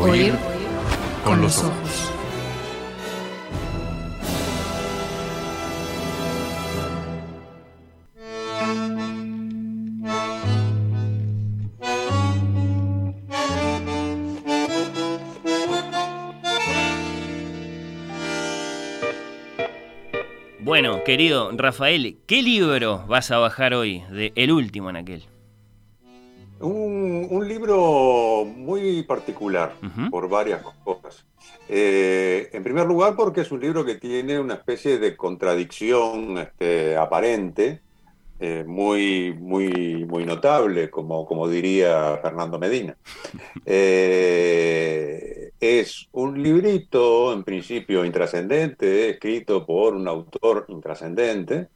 Oír con los ojos. Bueno, querido Rafael, ¿qué libro vas a bajar hoy de El último en aquel? Un, libro muy particular por varias cosas. Eh, en primer lugar, porque es un libro que tiene una especie de contradicción este, aparente, eh, muy, muy, muy notable, como, como diría Fernando Medina. Eh, es un librito, en principio, intrascendente, escrito por un autor intrascendente,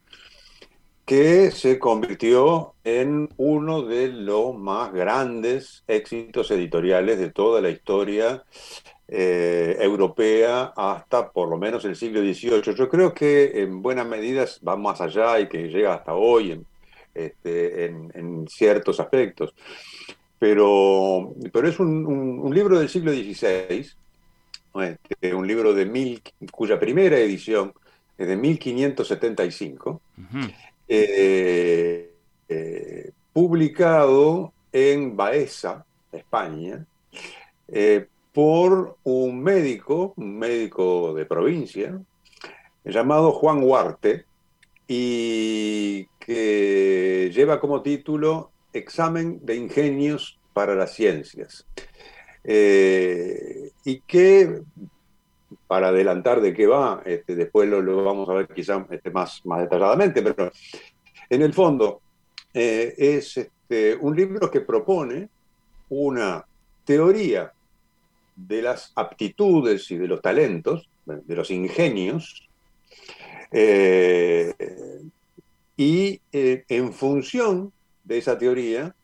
que se convirtió en uno de los más grandes éxitos editoriales de toda la historia eh, europea hasta por lo menos el siglo XVIII. Yo creo que en buenas medidas va más allá y que llega hasta hoy en, este, ciertos aspectos. Pero, pero es un, libro del siglo XVI, este, un libro de mil, cuya primera edición es de 1575. Eh, eh, publicado en Baeza, España, eh, por un médico, un médico de provincia, llamado Juan Huarte, y que lleva como título Examen de Ingenios para las Ciencias. y que para adelantar de qué va, este, después lo, vamos a ver quizá este, más, más detalladamente, pero en el fondo eh, es este, un libro que propone una teoría de las aptitudes y de los talentos, de los ingenios, eh, y eh, en función de esa teoría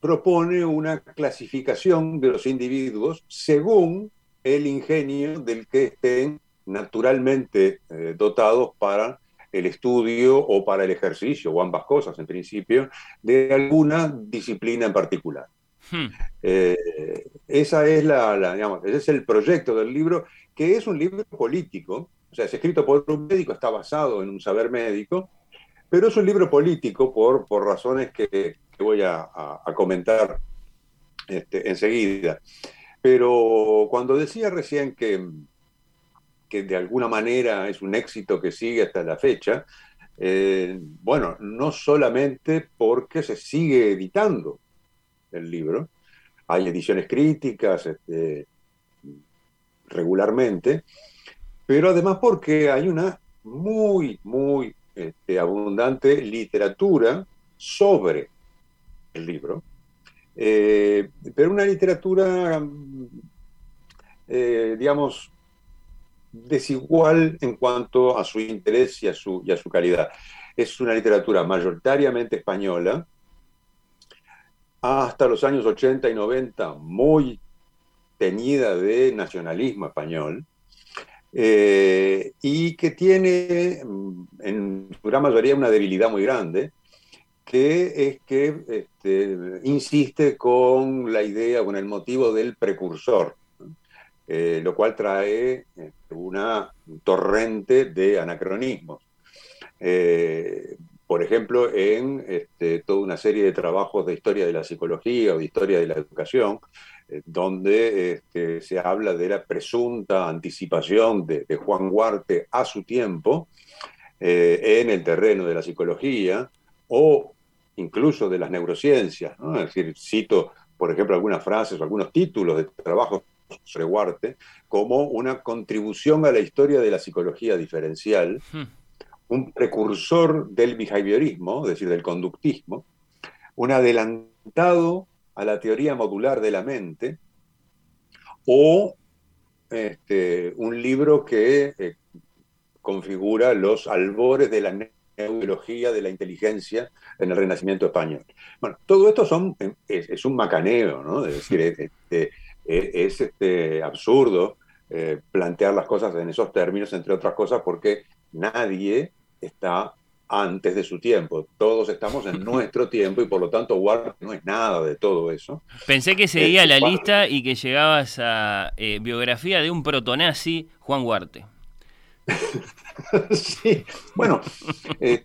propone una clasificación de los individuos según el ingenio del que estén naturalmente eh, dotados para el estudio o para el ejercicio, o ambas cosas en principio, de alguna disciplina en particular. Hmm. Eh, esa es la, digamos, ese es el proyecto del libro, que es un libro político, o sea, es escrito por un médico, está basado en un saber médico, pero es un libro político por, por razones que, voy a, comentar este, enseguida. Pero cuando decía recién que, que de alguna manera es un éxito que sigue hasta la fecha, eh, bueno, no solamente porque se sigue editando el libro, hay ediciones críticas este, regularmente, pero además porque hay una muy, muy este, abundante literatura sobre el libro, eh, pero una literatura, eh, digamos, desigual en cuanto a su interés y a su, y a su calidad. Es una literatura mayoritariamente española, hasta los años 80 y 90 muy teñida de nacionalismo español, eh, y que tiene en su gran mayoría una debilidad muy grande, que es que este, insiste con la idea, con el motivo del precursor, eh, lo cual trae este, una torrente de anacronismos. Eh, por ejemplo, en este, toda una serie de trabajos de historia de la psicología o de historia de la educación, eh, donde se habla de la presunta anticipación de, de Juan Huarte a su tiempo en el terreno de la psicología, o incluso de las neurociencias. Es decir, cito, por ejemplo, algunas frases o algunos títulos de trabajos sobre Huarte como una contribución a la historia de la psicología diferencial, un precursor del behaviorismo, es decir, del conductismo, un adelantado a la teoría modular de la mente, o este, un libro que eh, configura los albores de la neurología de la inteligencia en el Renacimiento español. Bueno, todo esto son, es, un macaneo, ¿no? Es decir, es, este, absurdo eh, plantear las cosas en esos términos, entre otras cosas, porque nadie está antes de su tiempo. Todos estamos en nuestro tiempo y por lo tanto Huarte no es nada de todo eso. Pensé que seguía la lista y que llegabas a eh, biografía de un protonazi, Juan Huarte. sí, bueno, eh,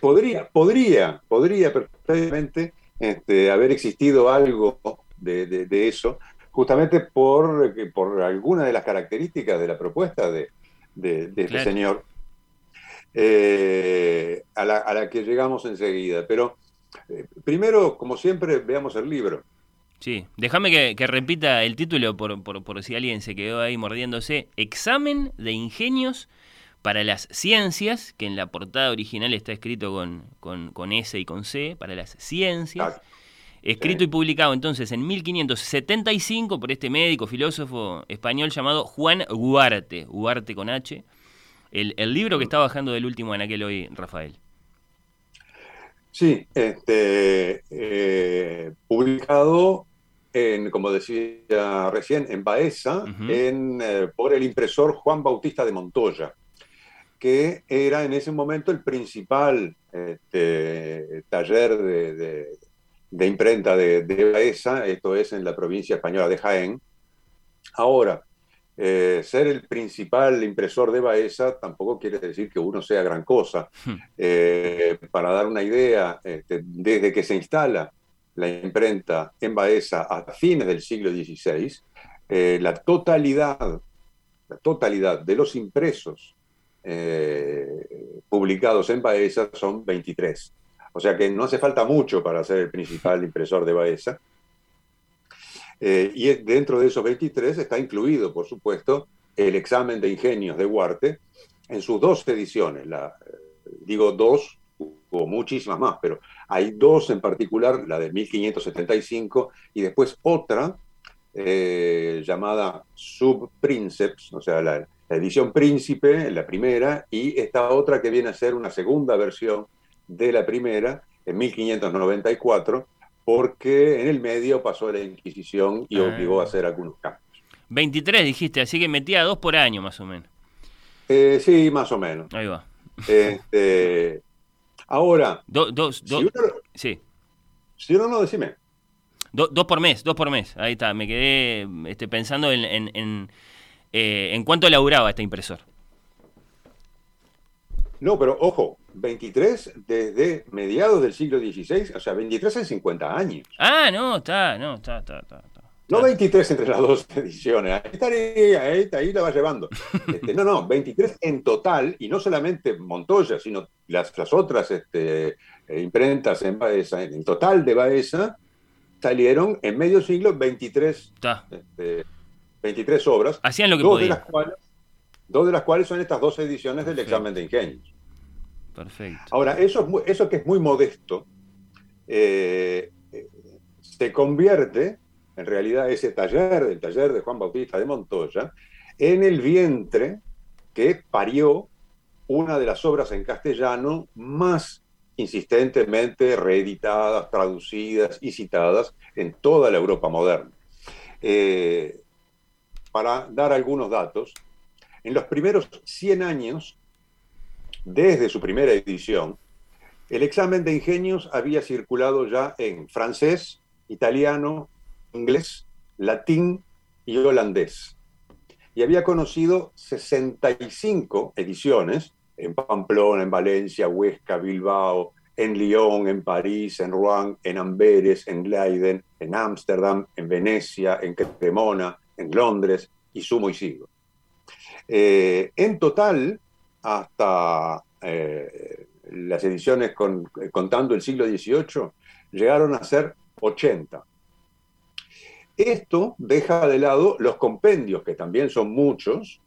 podría, podría, podría perfectamente este, haber existido algo de, eso, justamente por, por alguna de las características de la propuesta de, este señor, eh, a, la, que llegamos enseguida. Pero eh, primero, como siempre, veamos el libro. Sí, déjame que, repita el título por, por, si alguien se quedó ahí mordiéndose. Examen de ingenios para las ciencias, que en la portada original está escrito con, con, S y con C, para las ciencias. Escrito y publicado entonces en 1575 por este médico, filósofo español llamado Juan Huarte, Huarte con H. El, libro que está bajando del último en aquel hoy, Rafael. Sí, este, eh, publicado en, como decía recién, en Baeza, en, eh, por el impresor Juan Bautista de Montoya, que era en ese momento el principal este, taller de, imprenta de, Baeza, esto es en la provincia española de Jaén. Ahora, eh, ser el principal impresor de Baeza tampoco quiere decir que uno sea gran cosa. Hmm. Eh, para dar una idea, este, desde que se instala la imprenta en Baeza a fines del siglo XVI, eh, la totalidad, la totalidad de los impresos eh, publicados en Baeza son 23. O sea que no hace falta mucho para ser el principal impresor de Baeza. Eh, y dentro de esos 23 está incluido, por supuesto, el examen de ingenios de Huarte en sus dos ediciones. La, digo dos hubo muchísimas más, pero hay dos en particular, la de 1575 y después otra eh, llamada Subprinceps, o sea, la, edición Príncipe, la primera, y esta otra que viene a ser una segunda versión de la primera, en 1594, porque en el medio pasó la Inquisición y ah. obligó a hacer algunos cambios. 23 dijiste, así que metía dos por año más o menos. Eh, sí, más o menos. Ahí va. Este, Ahora, dos, dos, si sí. Si uno no, decime. dos por mes, dos por mes. Ahí está, me quedé este, pensando en, en, en, eh, en cuánto laburaba este impresor. No, pero ojo, 23 desde mediados del siglo XVI, o sea, 23 en 50 años. Ah, no, está, no, está, está, está. No 23 entre las dos ediciones, ahí, estaría, ahí, ahí la va llevando. Este, no, no, 23 en total, y no solamente Montoya, sino las, las otras este, eh, imprentas en Baeza, en total de Baeza, salieron en medio siglo 23, este, 23 obras. Hacían lo que dos De las cuales, dos de las cuales son estas dos ediciones del examen de ingenios. Perfecto. Ahora, eso, eso que es muy modesto, eh, eh, se convierte en realidad ese taller, el taller de Juan Bautista de Montoya, en el vientre que parió una de las obras en castellano más insistentemente reeditadas, traducidas y citadas en toda la Europa moderna. Eh, para dar algunos datos, en los primeros 100 años, desde su primera edición, el examen de ingenios había circulado ya en francés, italiano, inglés, latín y holandés. Y había conocido 65 ediciones en Pamplona, en Valencia, Huesca, Bilbao, en Lyon, en París, en Rouen, en Amberes, en Leiden, en Ámsterdam, en Venecia, en Cremona, en Londres y sumo y sigo. Eh, en total, hasta eh, las ediciones contando el siglo XVIII, llegaron a ser 80. Esto deja de lado los compendios, que también son muchos,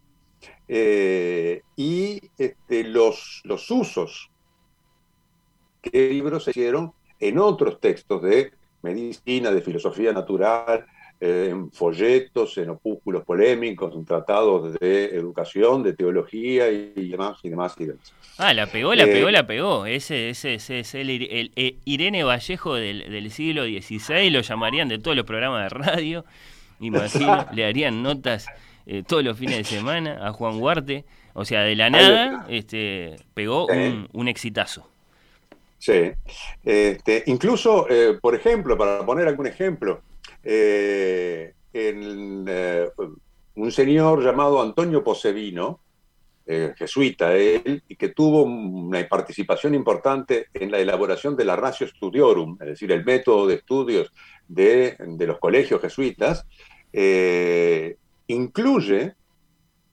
eh, y este, los, los usos que libros se hicieron en otros textos de medicina, de filosofía natural, eh, en folletos, en opúsculos polémicos, en tratados de educación, de teología y, demás y demás y demás. Ah, la pegó, la pegó, eh, la pegó. Ese, ese, ese es el, Irene Vallejo del, siglo XVI, lo llamarían de todos los programas de radio. Imagino, le harían notas eh, todos los fines de semana a Juan Huarte. O sea, de la nada este, pegó un, un, exitazo. Sí. Este, incluso, eh, por ejemplo, para poner algún ejemplo, eh, en, eh, un señor llamado Antonio Posevino, jesuita él, y que tuvo una participación importante en la elaboración de la Ratio Studiorum, es decir, el método de estudios de, los colegios jesuitas, incluye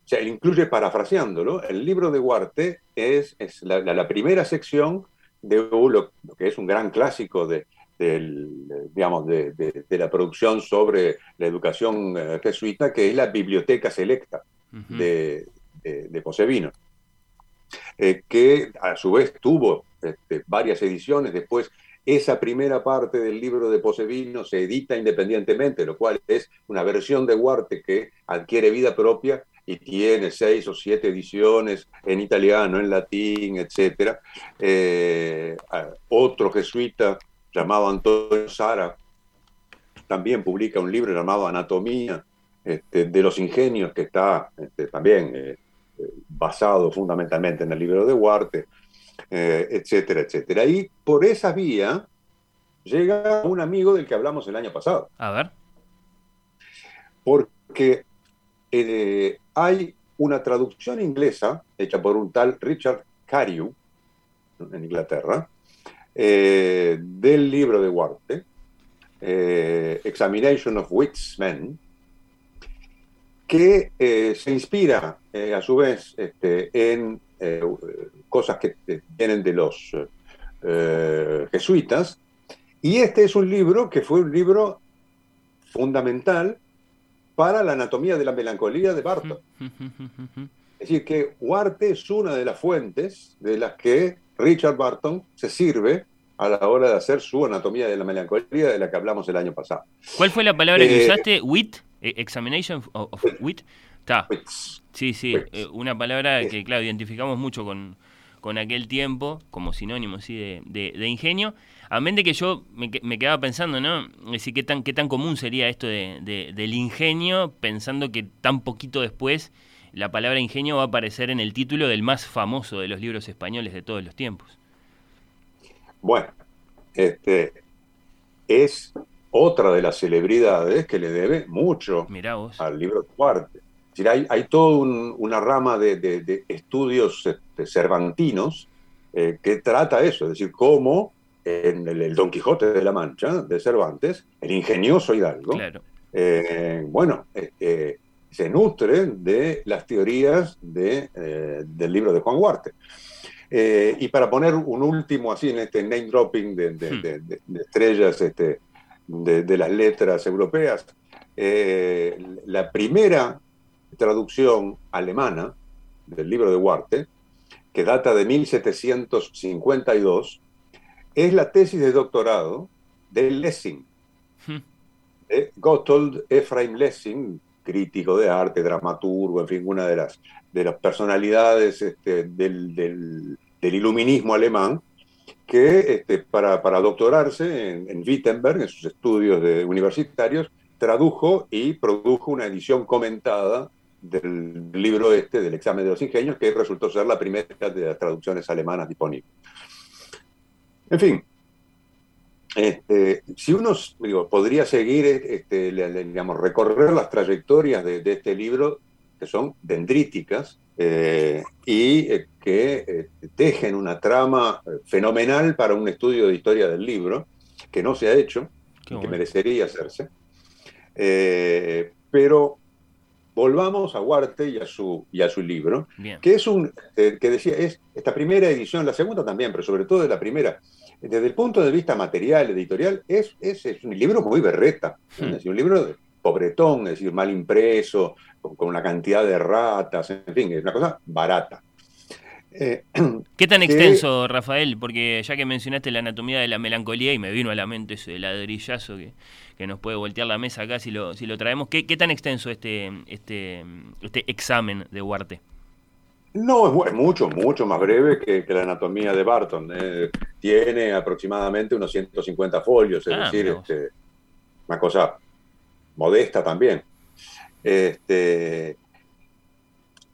o sea, incluye, parafraseándolo, el libro de Huarte es, es la, primera sección de lo, que es un gran clásico de, digamos, de, la producción sobre la educación eh, jesuita, que es la Biblioteca Selecta de, de, Posevino, eh, que a su vez tuvo este, varias ediciones. Después, esa primera parte del libro de Posevino se edita independientemente, lo cual es una versión de Huarte que adquiere vida propia y tiene seis o siete ediciones en italiano, en latín, etc. Eh, otro jesuita llamado Antonio Sara también publica un libro llamado Anatomía este, de los ingenios, que está este, también eh, basado fundamentalmente en el libro de Huarte, eh, etcétera, etcétera. Y por esa vía llega un amigo del que hablamos el año pasado. A ver. Porque eh, hay una traducción inglesa hecha por un tal Richard Carew en Inglaterra eh, del libro de Huarte, eh, Examination of Wits Men, que se inspira a su vez este, en cosas que vienen de los jesuitas, y este es un libro que fue un libro fundamental para la anatomía de la melancolía de Barton. Es decir, que Huarte es una de las fuentes de las que Richard Barton se sirve a la hora de hacer su anatomía de la melancolía de la que hablamos el año pasado. ¿Cuál fue la palabra que eh, usaste? ¿Wit? Eh, ¿Examination of, wit? Está. Sí, sí, eh, una palabra que, claro, identificamos mucho con, con aquel tiempo, como sinónimo ¿sí? de, de, ingenio. A de que yo me, me, quedaba pensando, ¿no? Es decir, qué tan, qué tan común sería esto de, del ingenio, pensando que tan poquito después la palabra ingenio va a aparecer en el título del más famoso de los libros españoles de todos los tiempos. Bueno, este es otra de las celebridades que le debe mucho al libro Cuarte decir, hay, hay toda una rama de, estudios este, cervantinos eh, que trata eso, es decir, cómo en el, Don Quijote de la Mancha de Cervantes, el ingenioso Hidalgo, eh, bueno, este, se nutre de las teorías de, eh, del libro de Juan Huarte. y para poner un último así en este name dropping de, hmm. estrellas este, de, las letras europeas, la primera traducción alemana del libro de Huarte, que data de 1752, es la tesis de doctorado de Lessing, hmm. de Gotthold Ephraim Lessing, crítico de arte, dramaturgo, en fin, una de las, de las personalidades este, del, iluminismo alemán, que este, para, doctorarse en, en, Wittenberg, en sus estudios universitarios, tradujo y produjo una edición comentada del libro este, del examen de los ingenios, que resultó ser la primera de las traducciones alemanas disponibles. En fin, este, si uno podría seguir, este, digamos, recorrer las trayectorias de, este libro, que son dendríticas eh, y eh, que eh, tejen una trama fenomenal para un estudio de historia del libro, que no se ha hecho, que merecería hacerse. pero volvamos a Huarte y a su, y a su libro, que es un, eh, que decía, es esta primera edición, la segunda también, pero sobre todo de la primera, desde el punto de vista material, editorial, es, es, un libro muy berreta, hmm. es decir, un libro de pobretón, es decir, mal impreso, con, una cantidad de ratas, en fin, es una cosa barata. Eh, ¿Qué tan extenso, Rafael? Porque ya que mencionaste la anatomía de la melancolía y me vino a la mente ese ladrillazo que, que nos puede voltear la mesa acá si lo, si lo traemos. ¿Qué, tan extenso este, este, este examen de Huarte? No, es, mucho, mucho más breve que, la anatomía de Barton. Eh, tiene aproximadamente unos 150 folios, es ah, decir, este, una cosa modesta también. Este,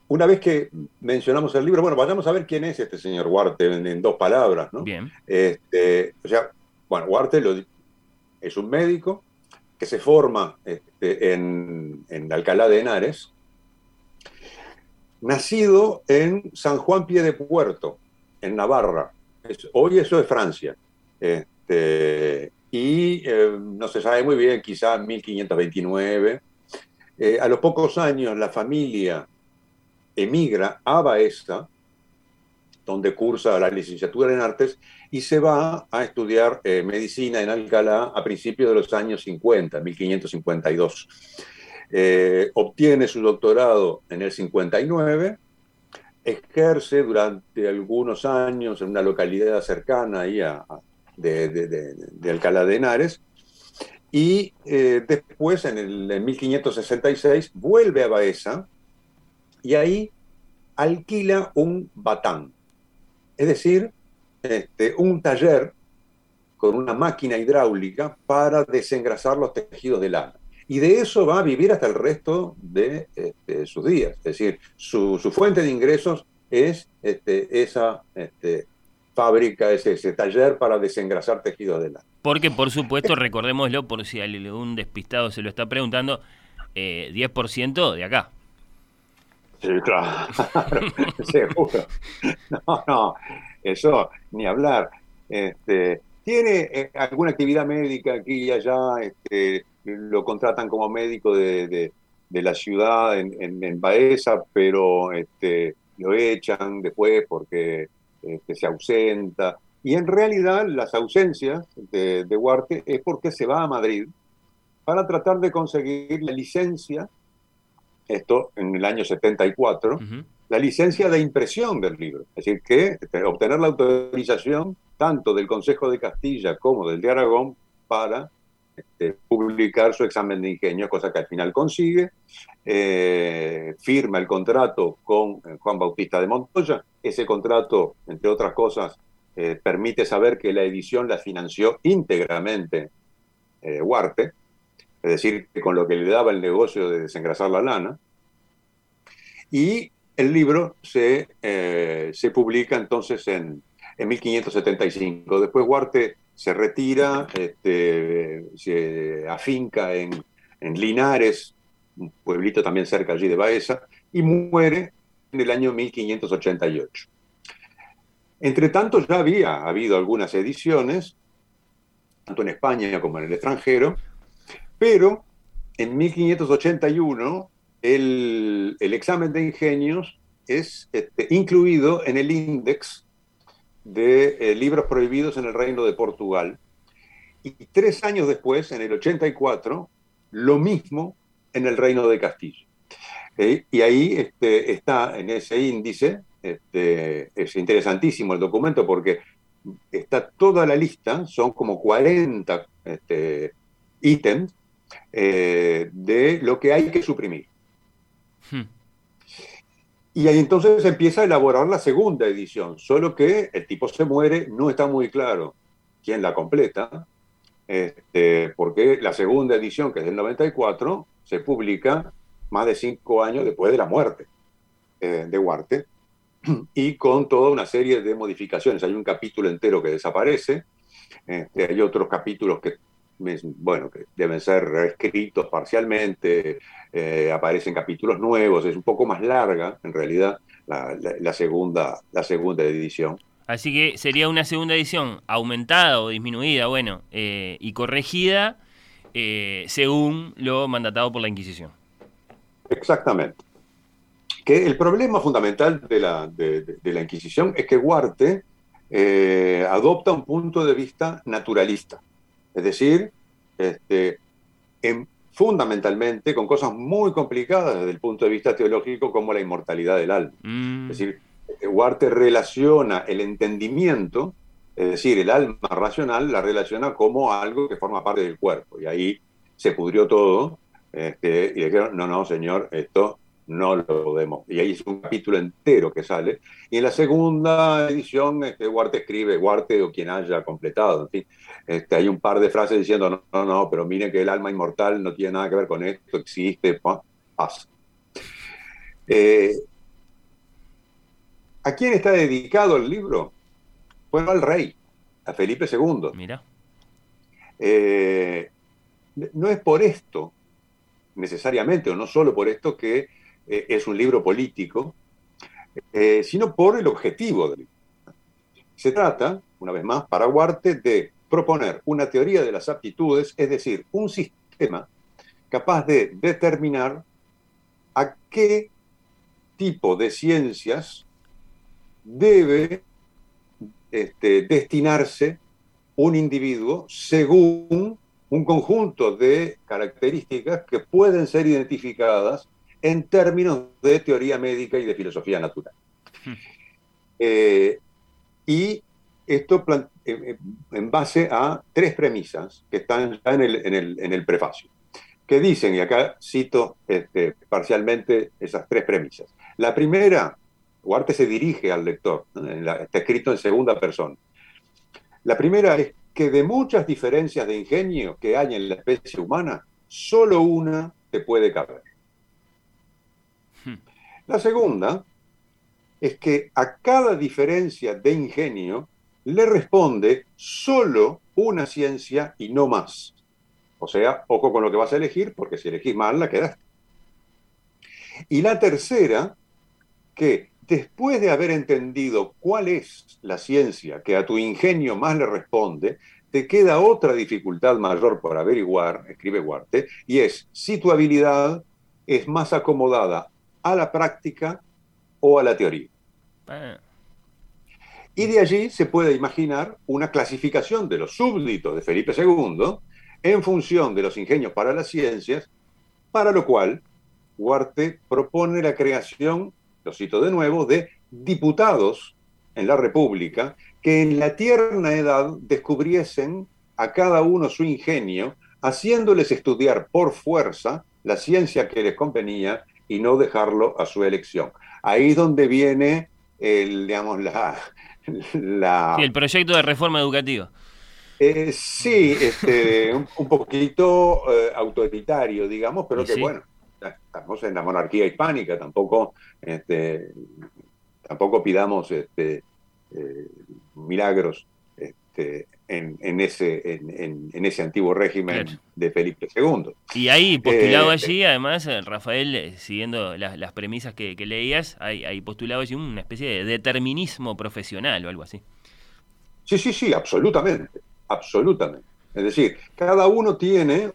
una vez que mencionamos el libro, bueno, vayamos a ver quién es este señor Huarte en, dos palabras, ¿no? Bien. Este, o sea, bueno, Huarte es un médico que se forma este, en, Alcalá de Henares, nacido en San Juan Pie de Puerto, en Navarra. hoy eso es Francia. Este, y eh, no se sabe muy bien, quizás 1529. Eh, a los pocos años la familia emigra a Baeza, donde cursa la licenciatura en artes, y se va a estudiar eh, medicina en Alcalá a principios de los años 50, 1552. Eh, obtiene su doctorado en el 59, ejerce durante algunos años en una localidad cercana ahí a, de, Alcalá de Henares, y eh, después, en, el, en 1566, vuelve a Baeza, y ahí alquila un batán, es decir, este, un taller con una máquina hidráulica para desengrasar los tejidos de lana. Y de eso va a vivir hasta el resto de este, sus días. Es decir, su, fuente de ingresos es este, esa fábrica, ese, ese, taller para desengrasar tejidos de lana. Porque, por supuesto, recordémoslo, por si algún despistado se lo está preguntando, 10% eh, de acá. Sí, claro, seguro. No, no, eso ni hablar. Este, tiene eh, alguna actividad médica aquí y allá, este, lo contratan como médico de, la ciudad en, en, Baeza, pero este, lo echan después porque este, se ausenta. Y en realidad las ausencias de, de Huarte es porque se va a Madrid para tratar de conseguir la licencia esto en el año 74, la licencia de impresión del libro. Es decir, que este, obtener la autorización tanto del Consejo de Castilla como del de Aragón para este, publicar su examen de ingenio, cosa que al final consigue. Eh, firma el contrato con eh, Juan Bautista de Montoya. Ese contrato, entre otras cosas, eh, permite saber que la edición la financió íntegramente Huarte es decir, con lo que le daba el negocio de desengrasar la lana. Y el libro se, eh, se publica entonces en, en, 1575. Después Huarte se retira, este, se afinca en, en Linares, un pueblito también cerca allí de Baeza, y muere en el año 1588. Entre tanto, ya había habido algunas ediciones, tanto en España como en el extranjero, pero en 1581 el, examen de ingenios es este, incluido en el índice de eh, libros prohibidos en el Reino de Portugal. Y tres años después, en el 84, lo mismo en el Reino de Castilla. ¿Eh? Y ahí este, está en ese índice, este, es interesantísimo el documento porque está toda la lista, son como 40 este, ítems eh, de lo que hay que suprimir. Hmm. Y ahí entonces empieza a elaborar la segunda edición, solo que el tipo se muere, no está muy claro quién la completa, este, porque la segunda edición, que es del 94, se publica más de cinco años después de la muerte eh, de Huarte, y con toda una serie de modificaciones. Hay un capítulo entero que desaparece, este, hay otros capítulos que bueno, que deben ser reescritos parcialmente, eh, aparecen capítulos nuevos, es un poco más larga en realidad la, segunda, la segunda edición. Así que sería una segunda edición aumentada o disminuida, bueno, eh, y corregida eh, según lo mandatado por la Inquisición. Exactamente. Que el problema fundamental de la, de, la Inquisición es que Huarte adopta un punto de vista naturalista. Es decir, este, fundamentalmente con cosas muy complicadas desde el punto de vista teológico como la inmortalidad del alma. Mm. Es decir, Huarte relaciona el entendimiento, es decir, el alma racional, la relaciona como algo que forma parte del cuerpo. Y ahí se pudrió todo este, y dijeron, no, no, señor, esto no lo podemos. Y ahí es un capítulo entero que sale. Y en la segunda edición, este, Huarte escribe, Huarte o quien haya completado, en fin, este, hay un par de frases diciendo, no, no, no, pero miren que el alma inmortal no tiene nada que ver con esto, existe, pasa. Eh, ¿A quién está dedicado el libro? Bueno, al rey, a Felipe II. Mira. Eh, no es por esto, necesariamente, o no solo por esto, que eh, es un libro político, eh, sino por el objetivo del libro. Se trata, una vez más, para Huarte, de proponer una teoría de las aptitudes, es decir, un sistema capaz de determinar a qué tipo de ciencias debe este, destinarse un individuo según un conjunto de características que pueden ser identificadas en términos de teoría médica y de filosofía natural. Hmm. Eh, y esto eh, eh, en base a tres premisas que están ya en el, prefacio, que dicen, y acá cito este, parcialmente esas tres premisas. La primera, Huarte se dirige al lector, está escrito en segunda persona. La primera es que de muchas diferencias de ingenio que hay en la especie humana, solo una te puede caber. La segunda es que a cada diferencia de ingenio le responde solo una ciencia y no más. O sea, ojo con lo que vas a elegir, porque si elegís mal, la quedaste. Y la tercera, que después de haber entendido cuál es la ciencia que a tu ingenio más le responde, te queda otra dificultad mayor por averiguar, escribe Huarte, y es si tu habilidad es más acomodada a la práctica o a la teoría. Ah. Y de allí se puede imaginar una clasificación de los súbditos de Felipe II en función de los ingenios para las ciencias, para lo cual Huarte propone la creación, lo cito de nuevo, de diputados en la República que en la tierna edad descubriesen a cada uno su ingenio, haciéndoles estudiar por fuerza la ciencia que les convenía y no dejarlo a su elección. Ahí es donde viene el, digamos, la, el proyecto de reforma educativa. Eh, sí, este, un, poquito eh, autoritario, digamos, pero que bueno, estamos en la monarquía hispánica, tampoco, este, tampoco pidamos este, eh, milagros este, en, ese, en, ese antiguo régimen de Felipe II. Y ahí postulado eh, allí, además, eh, Rafael, eh, siguiendo las, premisas que, leías, hay, hay, postulado allí una especie de determinismo profesional o algo así. Sí, sí, sí, absolutamente, absolutamente. Es decir, cada uno tiene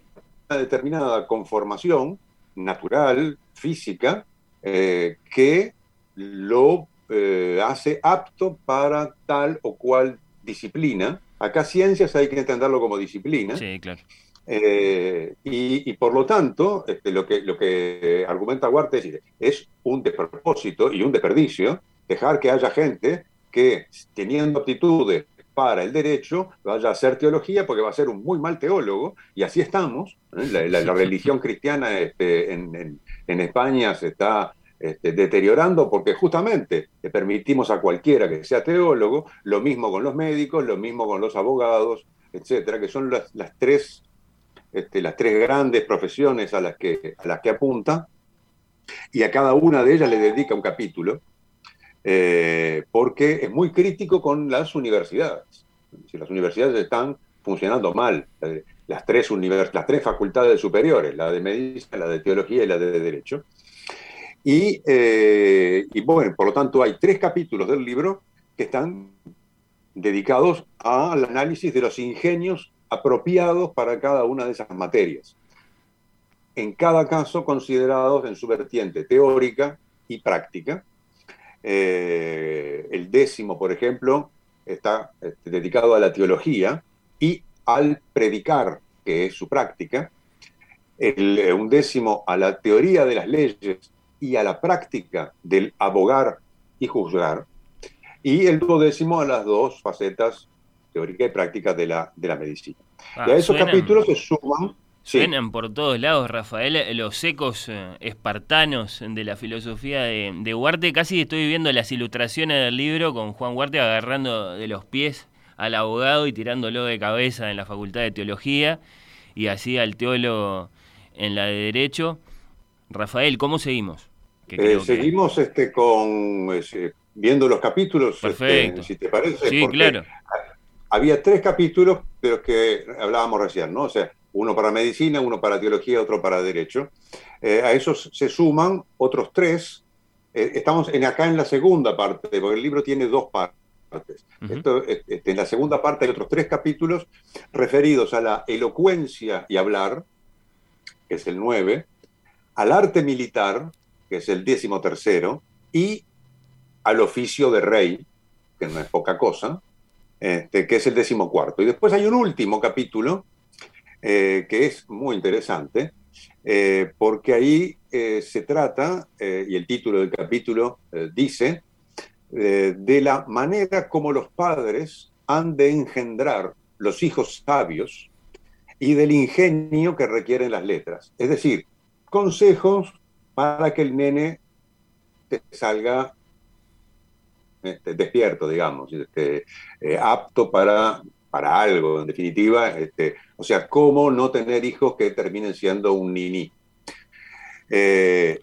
una determinada conformación natural, física, que lo hace apto para tal o cual disciplina Acá ciencias hay que entenderlo como disciplina. Sí, claro. Eh, y, por lo tanto, este, lo, que, lo que argumenta Huarte es, es un despropósito y un desperdicio dejar que haya gente que, teniendo aptitudes para el derecho, vaya a hacer teología porque va a ser un muy mal teólogo, y así estamos. ¿eh? La, religión cristiana este, en, en España se está este, deteriorando porque justamente le permitimos a cualquiera que sea teólogo, lo mismo con los médicos, lo mismo con los abogados, etcétera, que son las, tres, este, las tres grandes profesiones a las, que, a las que apunta, y a cada una de ellas le dedica un capítulo, eh, porque es muy crítico con las universidades. Si las universidades están funcionando mal, las tres, las tres facultades superiores, la de medicina, la de teología y la de derecho, eh, y, bueno, por lo tanto hay tres capítulos del libro que están dedicados al análisis de los ingenios apropiados para cada una de esas materias. En cada caso considerados en su vertiente teórica y práctica. Eh, el décimo, por ejemplo, está este, dedicado a la teología y al predicar, que es su práctica. El undécimo a la teoría de las leyes y a la práctica del abogar y juzgar, y el duodécimo a las dos facetas teórica y práctica de la, de la medicina. y a esos capítulos se suman... Suenan por todos lados, Rafael, los ecos eh, espartanos de la filosofía de, de Huarte. Casi estoy viendo las ilustraciones del libro con Juan Huarte agarrando de los pies al abogado y tirándolo de cabeza en la Facultad de Teología y así al teólogo en la de Derecho. Rafael, ¿cómo seguimos? Eh, seguimos este, con viendo los capítulos, este, si te parece. Sí, claro. Había tres capítulos de los que hablábamos recién, ¿no? O sea, uno para medicina, uno para teología, otro para derecho. Eh, a esos se suman otros tres. Eh, estamos en, acá en la segunda parte, porque el libro tiene dos partes. Esto, este, en la segunda parte hay otros tres capítulos referidos a la elocuencia y hablar, que es el 9, al arte militar, que es el décimo tercero, y al oficio de rey, que no es poca cosa, este, que es el décimo cuarto. Y después hay un último capítulo eh, que es muy interesante, eh, porque ahí eh, se trata, y el título del capítulo dice, de la manera como los padres han de engendrar los hijos sabios y del ingenio que requieren las letras. Es decir, consejos para que el nene te salga este, despierto, digamos, este, eh, apto para, para algo, en definitiva. Este, o sea, cómo no tener hijos que terminen siendo un niní. Eh,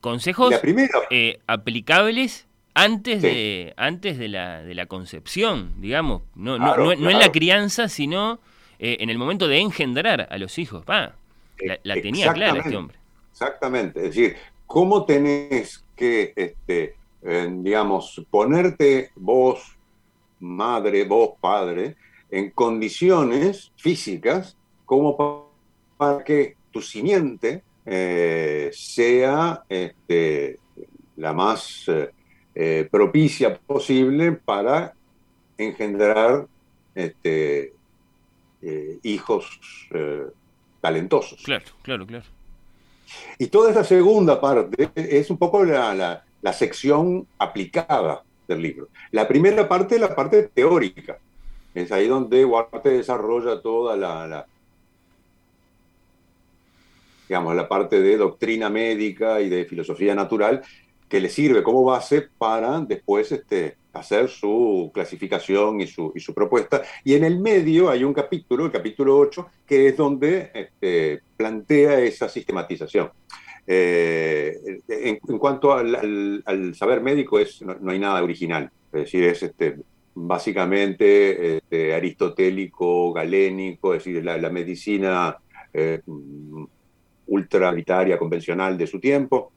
Consejos la primera, eh, aplicables antes, Sí. de, antes de, la, de la concepción, digamos. No, no- Claro, no, en la crianza, sino eh, en el momento de engendrar a los hijos. Pa, la, la tenía clara este hombre. Exactamente, es decir, cómo tenés que, este, digamos, ponerte vos, madre, vos, padre, en condiciones físicas como pa- para que tu simiente eh, sea este, la más eh, propicia posible para engendrar este, eh, hijos eh, talentosos. Claro, claro, claro. Y toda esa segunda parte es un poco la, la- la sección aplicada del libro. La primera parte es la parte teórica. Es ahí donde Huarte desarrolla toda la, la- digamos, la parte de doctrina médica y de filosofía natural que le sirve como base para después este, hacer su clasificación y su, y su propuesta. Y en el medio hay un capítulo, el capítulo 8, que es donde este, plantea esa sistematización. Eh, en, cuanto al, saber médico, es, no, no hay nada original. Es decir, es este, básicamente este, aristotélico, galénico, es decir, la, medicina eh, convencional de su tiempo,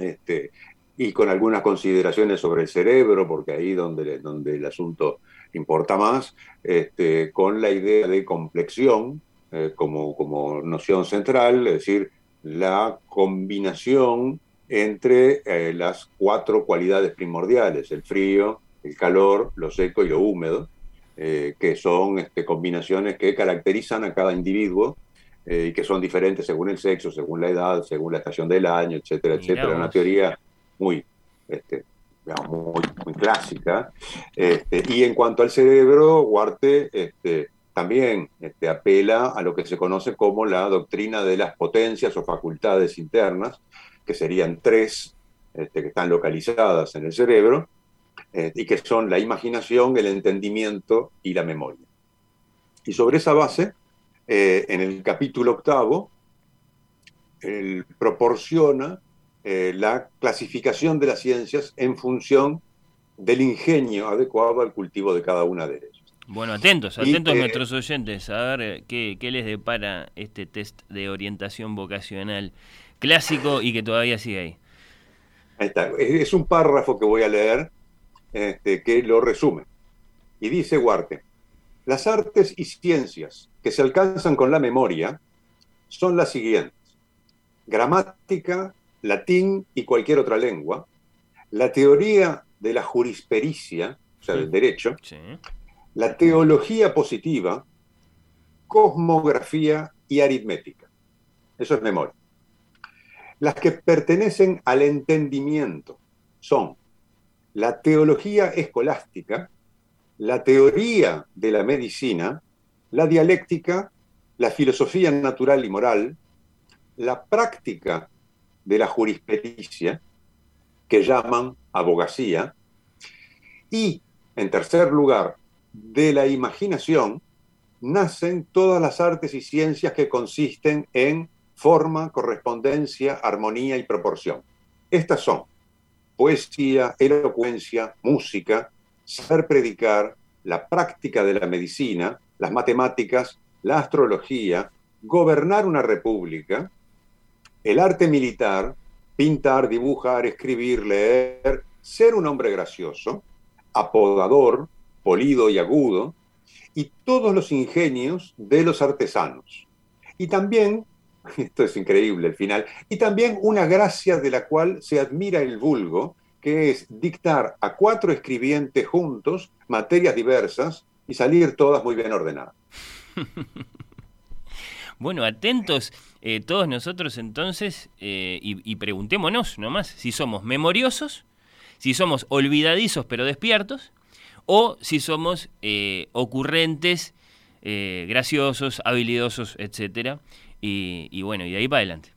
este, y con algunas consideraciones sobre el cerebro, porque ahí donde, donde el asunto importa más, este, con la idea de complexión eh, como, como noción central, es decir, la combinación entre eh, las cuatro cualidades primordiales, el frío, el calor, lo seco y lo húmedo, eh, que son este, combinaciones que caracterizan a cada individuo eh, y que son diferentes según el sexo, según la edad, según la estación del año, etcétera, Mirá etcétera. Una teoría muy, este, digamos, muy, muy clásica. Este, y en cuanto al cerebro, Huarte este, también este, apela a lo que se conoce como la doctrina de las potencias o facultades internas, que serían tres, este, que están localizadas en el cerebro, eh, y que son la imaginación, el entendimiento y la memoria. Y sobre esa base, eh, en el capítulo octavo, él proporciona eh, la clasificación de las ciencias en función del ingenio adecuado al cultivo de cada una de ellas. Bueno, atentos, Y, atentos eh, nuestros oyentes, a ver qué, qué les depara este test de orientación vocacional clásico y que todavía sigue ahí. Ahí está. Es un párrafo que voy a leer este, que lo resume. Y dice Huarte, las artes y ciencias que se alcanzan con la memoria son las siguientes. Gramática, latín y cualquier otra lengua, la teoría de la jurispericia, o sea, del derecho, Sí. la teología positiva, cosmografía y aritmética. Eso es memoria. Las que pertenecen al entendimiento son la teología escolástica, la teoría de la medicina, la dialéctica, la filosofía natural y moral, la práctica de la jurispericia, que llaman abogacía, y, en tercer lugar, de la imaginación, nacen todas las artes y ciencias que consisten en forma, correspondencia, armonía y proporción. Estas son poesía, elocuencia, música, saber predicar, la práctica de la medicina, las matemáticas, la astrología, gobernar una república, el arte militar, pintar, dibujar, escribir, leer, ser un hombre gracioso, apodador, polido y agudo, y todos los ingenios de los artesanos. Y también, esto es increíble el final, y también una gracia de la cual se admira el vulgo, que es dictar a cuatro escribientes juntos materias diversas y salir todas muy bien ordenadas. Bueno, atentos eh, todos nosotros entonces eh, y, preguntémonos nomás si somos memoriosos, si somos olvidadizos pero despiertos, o si somos eh, ocurrentes, graciosos, habilidosos, etc. Y, bueno, y de ahí para adelante.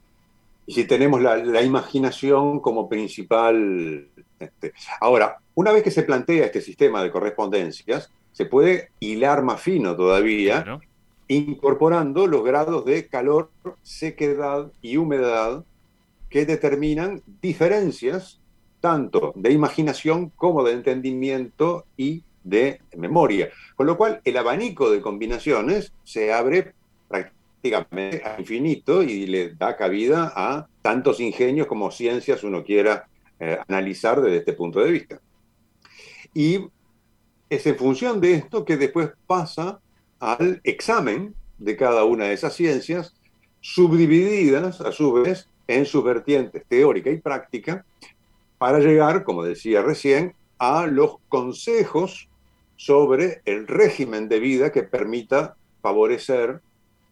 Y si tenemos la, imaginación como principal... Este, ahora, una vez que se plantea este sistema de correspondencias, se puede hilar más fino todavía incorporando los grados de calor, sequedad y humedad que determinan diferencias tanto de imaginación como de entendimiento y de memoria. Con lo cual, el abanico de combinaciones se abre prácticamente a infinito y le da cabida a tantos ingenios como ciencias uno quiera eh, analizar desde este punto de vista. Y es en función de esto que después pasa al examen de cada una de esas ciencias, subdivididas a su vez en sus vertientes teórica y práctica, para llegar, como decía recién, a los consejos sobre el régimen de vida que permita favorecer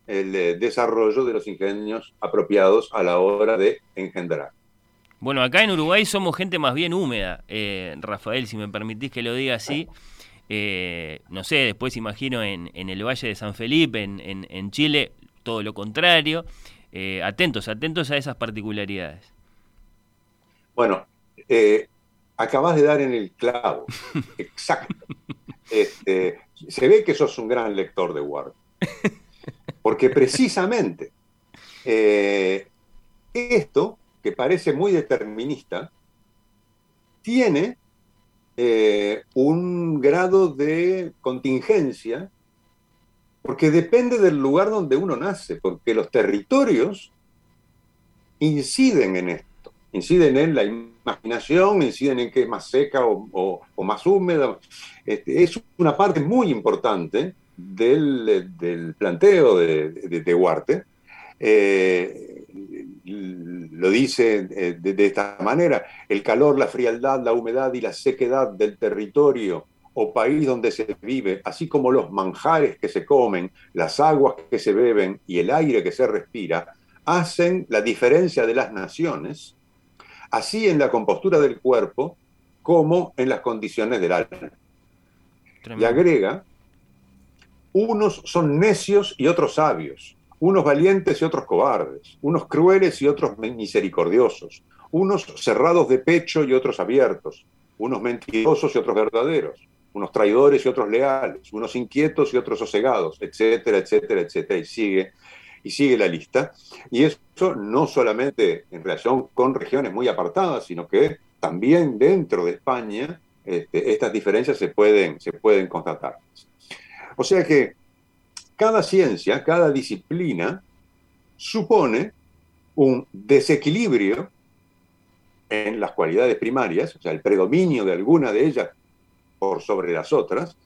el eh, desarrollo de los ingenios apropiados a la hora de engendrar. Bueno, acá en Uruguay somos gente más bien húmeda, eh, Rafael, si me permitís que lo diga así. Eh, no sé, después imagino en, el Valle de San Felipe, en, Chile, todo lo contrario. Eh, atentos, atentos a esas particularidades. Bueno, acabas de dar en el clavo. Exacto. Este, se ve que sos un gran lector de Word. Porque precisamente esto, que parece muy determinista, tiene eh, un grado de contingencia, porque depende del lugar donde uno nace, porque los territorios inciden en esto, inciden en la imaginación, inciden en que es más seca o, más húmeda. Este, es una parte muy importante del, planteo de, de, de Huarte. Eh, lo dice eh, de, esta manera, el calor, la frialdad, la humedad y la sequedad del territorio o país donde se vive, así como los manjares que se comen, las aguas que se beben y el aire que se respira, hacen la diferencia de las naciones, así en la compostura del cuerpo como en las condiciones del alma. Y agrega, unos son necios y otros sabios, unos valientes y otros cobardes, unos crueles y otros misericordiosos, unos cerrados de pecho y otros abiertos, unos mentirosos y otros verdaderos, unos traidores y otros leales, unos inquietos y otros sosegados, etcétera, etcétera, etcétera, y sigue, y sigue la lista. Y eso no solamente en relación con regiones muy apartadas, sino que también dentro de España este, estas diferencias se pueden, se pueden constatar. O sea que cada ciencia, cada disciplina supone un desequilibrio en las cualidades primarias, o sea, el predominio de alguna de ellas por sobre las otras,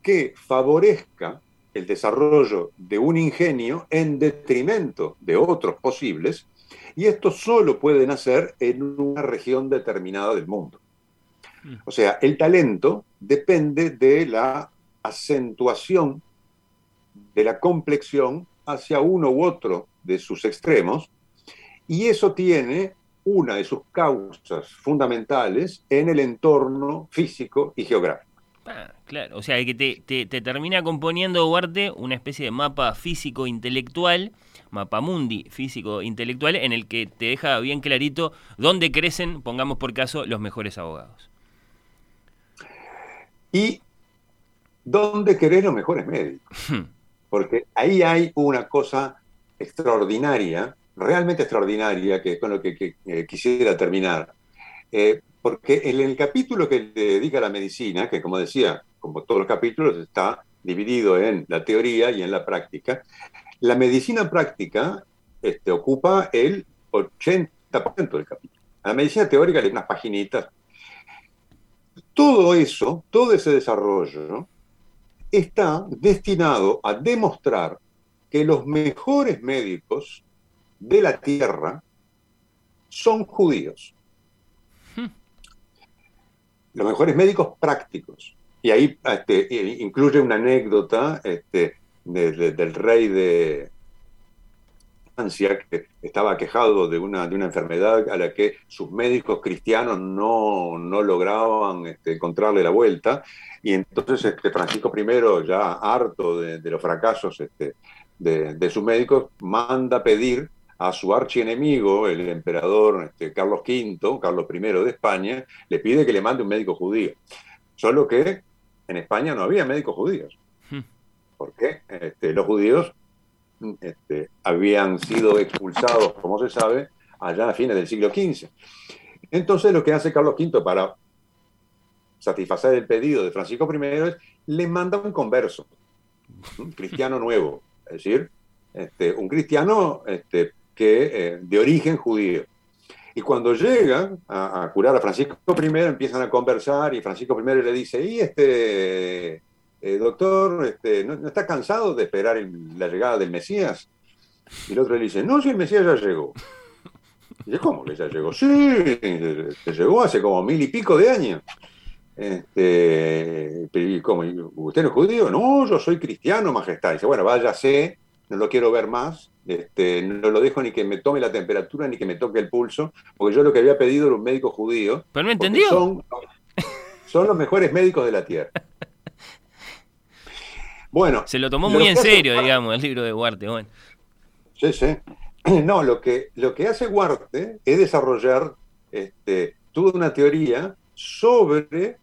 que favorezca el desarrollo de un ingenio en detrimento de otros posibles, y esto solo puede nacer en una región determinada del mundo. Mm. O sea, el talento depende de la acentuación de la complexión hacia uno u otro de sus extremos, y eso tiene una de sus causas fundamentales en el entorno físico y geográfico. Ah, claro, o sea, que te, te, termina componiendo Duarte una especie de mapa físico-intelectual, mapa mundi físico-intelectual, en el que te deja bien clarito dónde crecen, pongamos por caso, los mejores abogados. Y dónde querés los mejores médicos. porque ahí hay una cosa extraordinaria, realmente extraordinaria, que con lo que, quisiera terminar. Eh, Porque en el capítulo que le dedica a la medicina, que como decía, como todos los capítulos, está dividido en la teoría y en la práctica, la medicina práctica este, ocupa el 80% del capítulo. A la medicina teórica le unas paginitas. Todo eso, todo ese desarrollo, está destinado a demostrar que los mejores médicos de la Tierra son judíos. Hmm. Los mejores médicos prácticos. Y ahí este, incluye una anécdota este, del rey de, que estaba quejado de una, de una enfermedad a la que sus médicos cristianos no, no lograban este, encontrarle la vuelta. Y entonces este, Francisco I, ya harto de, los fracasos este, de, de, sus médicos, manda pedir a su archienemigo, el emperador este, Carlos V, Carlos I de España, le pide que le mande un médico judío. Solo que en España no había médicos judíos. Hmm. ¿Por qué? Este, los judíos este, habían sido expulsados, como se sabe, allá a fines del siglo XV. Entonces lo que hace Carlos V para satisfacer el pedido de Francisco I es le manda un converso, un cristiano nuevo, es decir, este, un cristiano este, que, eh, de origen judío. Y cuando llegan a, curar a Francisco I, empiezan a conversar y Francisco I le dice, y este eh, doctor, este, ¿no, está cansado de esperar la llegada del Mesías? Y el otro le dice, no, si el Mesías ya llegó. Y dice, ¿cómo que ya llegó? Sí, se llegó hace como mil y pico de años. Este, ¿cómo? ¿Usted no es judío? No, yo soy cristiano, majestad. dice, bueno, váyase, no lo quiero ver más, este, no lo dejo ni que me tome la temperatura ni que me toque el pulso, porque yo lo que había pedido era un médico judío. ¿Pero no entendió? Son, son los mejores médicos de la tierra. Bueno. Se lo tomó muy en serio, digamos, el libro de Huarte. Bueno. Sí, sí. No, lo que, lo que hace Huarte es desarrollar este, toda una teoría sobre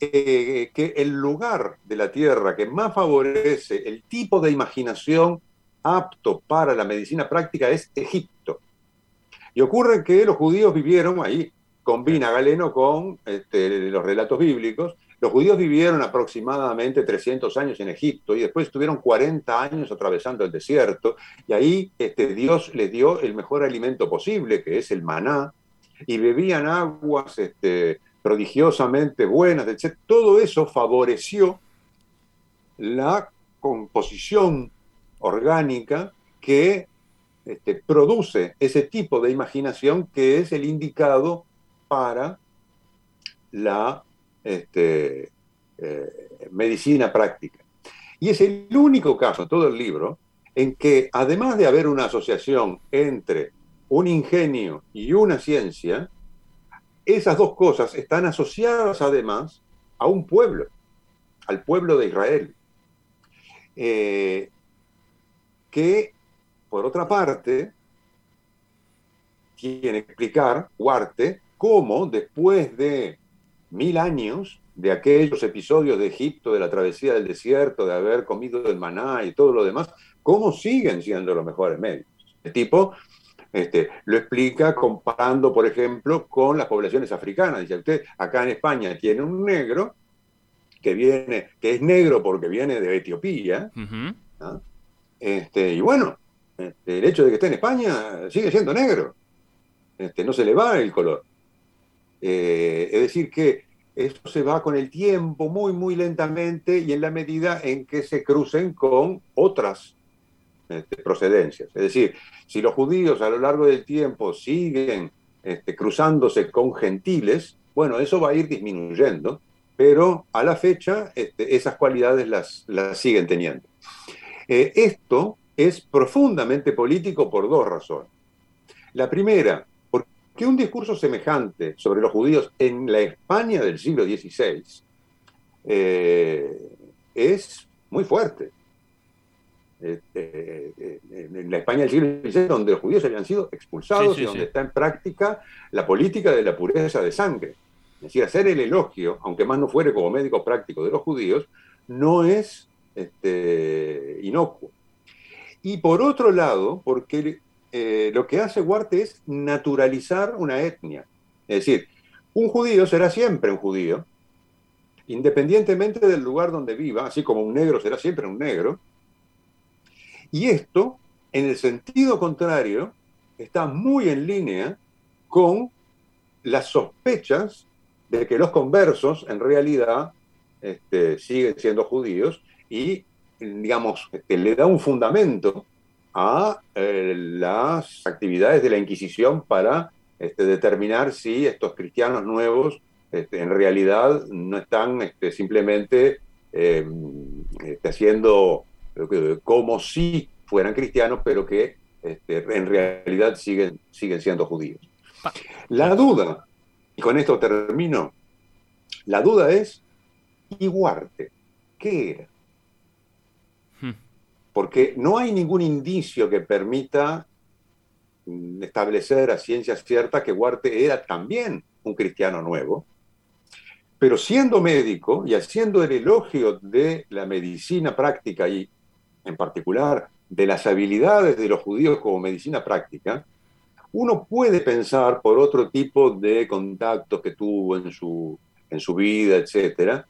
eh, que el lugar de la Tierra que más favorece el tipo de imaginación apto para la medicina práctica es Egipto. Y ocurre que los judíos vivieron ahí, combina Galeno con este, los relatos bíblicos, los judíos vivieron aproximadamente 300 años en Egipto y después estuvieron 40 años atravesando el desierto y ahí este, Dios les dio el mejor alimento posible, que es el maná, y bebían aguas este, prodigiosamente buenas, etc. Todo eso favoreció la composición orgánica que este, produce ese tipo de imaginación que es el indicado para la este, eh, medicina práctica. Y es el único caso en todo el libro en que, además de haber una asociación entre un ingenio y una ciencia, esas dos cosas están asociadas además a un pueblo, al pueblo de Israel, eh, que, por otra parte, tiene que explicar, Huarte, cómo después de mil años de aquellos episodios de Egipto, de la travesía del desierto, de haber comido el maná y todo lo demás, ¿cómo siguen siendo los mejores médicos? El tipo este, lo explica comparando, por ejemplo, con las poblaciones africanas. Dice usted, acá en España tiene un negro que viene, que es negro porque viene de Etiopía, este, y bueno, este, el hecho de que esté en España sigue siendo negro. Este, no se le va el color. Eh, es decir, que esto se va con el tiempo muy, muy lentamente y en la medida en que se crucen con otras este, procedencias. Es decir, si los judíos a lo largo del tiempo siguen este, cruzándose con gentiles, bueno, eso va a ir disminuyendo, pero a la fecha este, esas cualidades las, siguen teniendo. Eh, esto es profundamente político por dos razones. La primera, que un discurso semejante sobre los judíos en la España del siglo XVI eh, es muy fuerte. Este, eh, en la España del siglo XVI, donde los judíos habían sido expulsados y donde está en práctica la política de la pureza de sangre. Es decir, hacer el elogio, aunque más no fuere como médico práctico de los judíos, no es este, inocuo. Y por otro lado, porque eh, lo que hace Huarte es naturalizar una etnia. Es decir, Un judío será siempre un judío, independientemente del lugar donde viva, así como un negro será siempre un negro. Y esto, en el sentido contrario, está muy en línea con las sospechas de que los conversos en realidad este, siguen siendo judíos y, digamos, este, le da un fundamento a eh, las actividades de la Inquisición para este, determinar si estos cristianos nuevos este, en realidad no están este, simplemente em, haciendo como si fueran cristianos, pero que en realidad siguen, siguen siendo judíos. La duda, y con esto termino, la duda es, ¿y Huarte? ¿Qué era? Porque no hay ningún indicio que permita mm, establecer a ciencia cierta que Huarte era también un cristiano nuevo, pero siendo médico y haciendo el elogio de la medicina práctica y en particular de las habilidades de los judíos como medicina práctica, uno puede pensar por otro tipo de contactos que tuvo en su, en su vida, etcétera,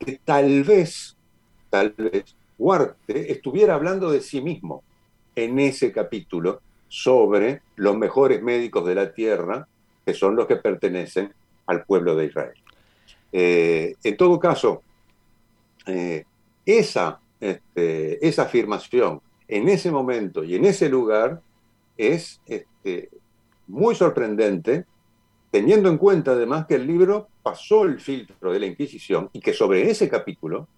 que tal vez, tal vez, Huarte estuviera hablando de sí mismo en ese capítulo sobre los mejores médicos de la tierra, que son los que pertenecen al pueblo de Israel. Eh, en todo caso, eh, esa, este, esa afirmación en ese momento y en ese lugar es este, muy sorprendente, teniendo en cuenta además que el libro pasó el filtro de la Inquisición y que sobre ese capítulo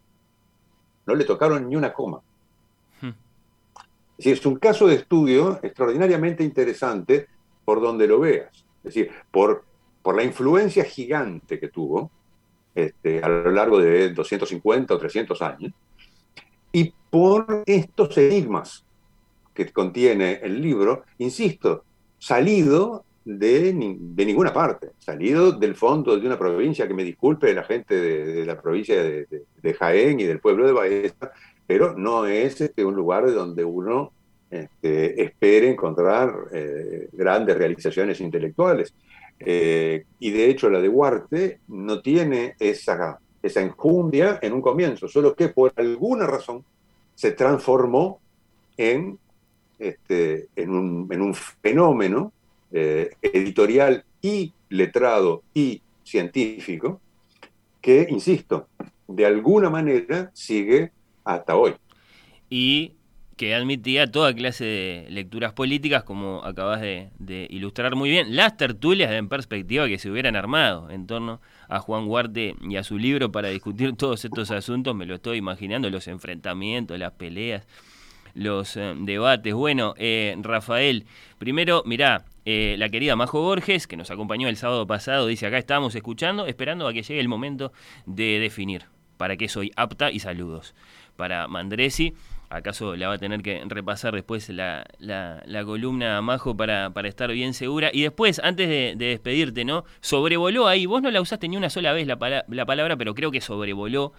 no le tocaron ni una coma. Hmm. Es decir, es un caso de estudio extraordinariamente interesante por donde lo veas. Es decir, por, por la influencia gigante que tuvo, este, a lo largo de 250 o 300 años, y por estos enigmas que contiene el libro, insisto, salido de, de, ninguna parte, salido del fondo de una provincia, que me disculpe la gente de, la provincia de, Jaén y del pueblo de Baeza, pero no es este, un lugar donde uno este, espere encontrar eh, grandes realizaciones intelectuales. Eh, y de hecho la de Huarte no tiene esa, esa enjundia en un comienzo, solo que por alguna razón se transformó en, este, en, un, en un fenómeno eh, editorial y letrado y científico que, insisto, de alguna manera sigue hasta hoy. Y que admitía toda clase de lecturas políticas, como acabas de, ilustrar muy bien, las tertulias en perspectiva que se hubieran armado en torno a Juan Huarte y a su libro para discutir todos estos asuntos, me lo estoy imaginando, los enfrentamientos, las peleas, los eh, debates. Bueno, eh, Rafael, primero, mirá, eh, la querida Majo Borges, que nos acompañó el sábado pasado, dice acá estamos escuchando, esperando a que llegue el momento de definir para qué soy apta y saludos. Para Mandresi acaso la va a tener que repasar después la, la, columna Majo para, para, estar bien segura. Y después, antes de, despedirte, ¿no? Sobrevoló ahí, vos no la usaste ni una sola vez la, la palabra, pero creo que sobrevoló.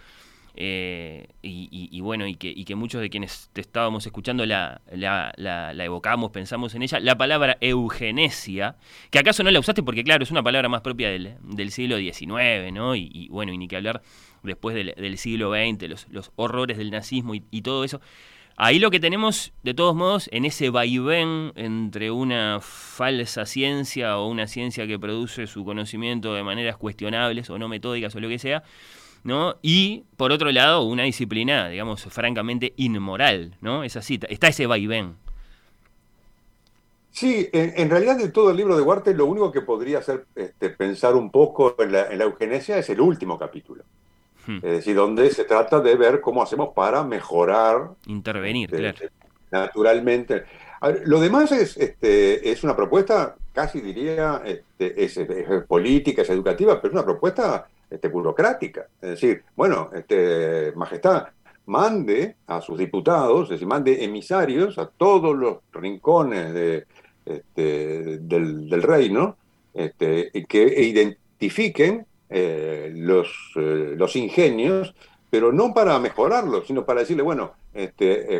Eh, y, bueno, y que, muchos de quienes te estábamos escuchando la, la, evocamos, pensamos en ella, la palabra eugenesia, que acaso no la usaste porque claro, es una palabra más propia del, del siglo XIX, ¿no? Y, bueno, y ni que hablar después del, siglo XX, los, los, horrores del nazismo y, todo eso. Ahí lo que tenemos, de todos modos, en ese vaivén entre una falsa ciencia o una ciencia que produce su conocimiento de maneras cuestionables o no metódicas o lo que sea, ¿no? Y, por otro lado, una disciplina, digamos, francamente inmoral, ¿no? Es así, está ese vaivén. Sí, en, realidad de todo el libro de Huarte lo único que podría hacer este, pensar un poco en la, en la eugenesia es el último capítulo. Hmm. Es decir, donde se trata de ver cómo hacemos para mejorar. Intervenir, este, claro. Naturalmente. lo demás es, este, es una propuesta, casi diría, este, es, política, es educativa, pero es una propuesta este, burocrática. Es decir, bueno, este, Majestad, mande a sus diputados, es decir, mande emisarios a todos los rincones este, del, reino que identifiquen eh, los, eh, los ingenios, pero no para mejorarlos, sino para decirle, bueno,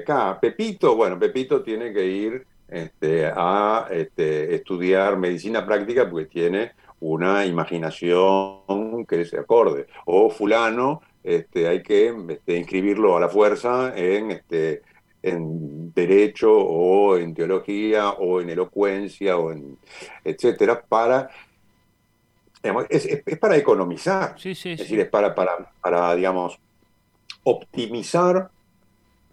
acá Pepito, bueno, Pepito tiene que ir a estudiar medicina práctica porque tiene una imaginación que se acorde. O fulano, este, hay que este, inscribirlo a la fuerza en, este, en derecho o en teología o en elocuencia o en etcétera para es, para economizar es decir es para, para, para digamos optimizar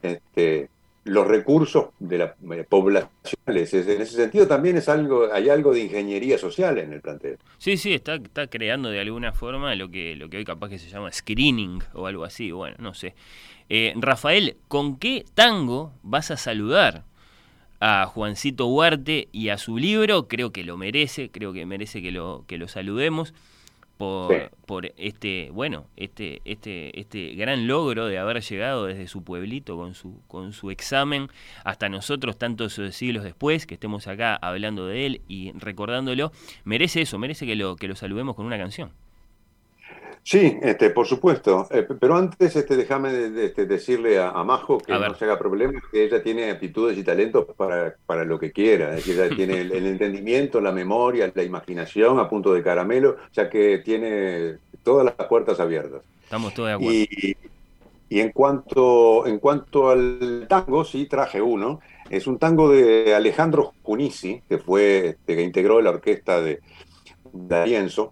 este, los recursos de la eh, poblacionales. En ese sentido también es algo, hay algo de ingeniería social en el plantel. Sí, sí, está, está creando de alguna forma lo que, lo que hoy capaz que se llama screening o algo así, bueno, no sé. Eh, Rafael, ¿con qué tango vas a saludar a Juancito Huarte y a su libro? Creo que lo merece, creo que merece que lo, que lo saludemos por, por este, bueno, este, este, este gran logro de haber llegado desde su pueblito con su, con su examen hasta nosotros tantos siglos después, que estemos acá hablando de él y recordándolo, merece eso, merece que lo, que lo saludemos con una canción. Sí, este, por supuesto. Eh, pero antes, este, déjame este, decirle a, Majo que no se haga problema, que ella tiene aptitudes y talentos para, para lo que quiera. Es decir, ella tiene el, entendimiento, la memoria, la imaginación a punto de caramelo, ya que tiene todas las puertas abiertas. Estamos todos de acuerdo. Y, y en, cuanto, en cuanto al tango, sí traje uno. Es un tango de Alejandro Junici, que fue, este, que integró la orquesta de D'Arienzo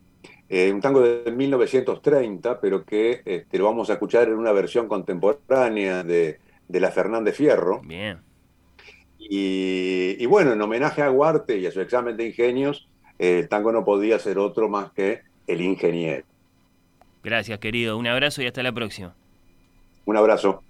eh, un tango de 1930, pero que este, lo vamos a escuchar en una versión contemporánea de, la Fernández Fierro. Bien. Y, bueno, en homenaje a Guarte y a su examen de ingenios, eh, el tango no podía ser otro más que El Ingeniero. Gracias, querido. Un abrazo y hasta la próxima. Un abrazo.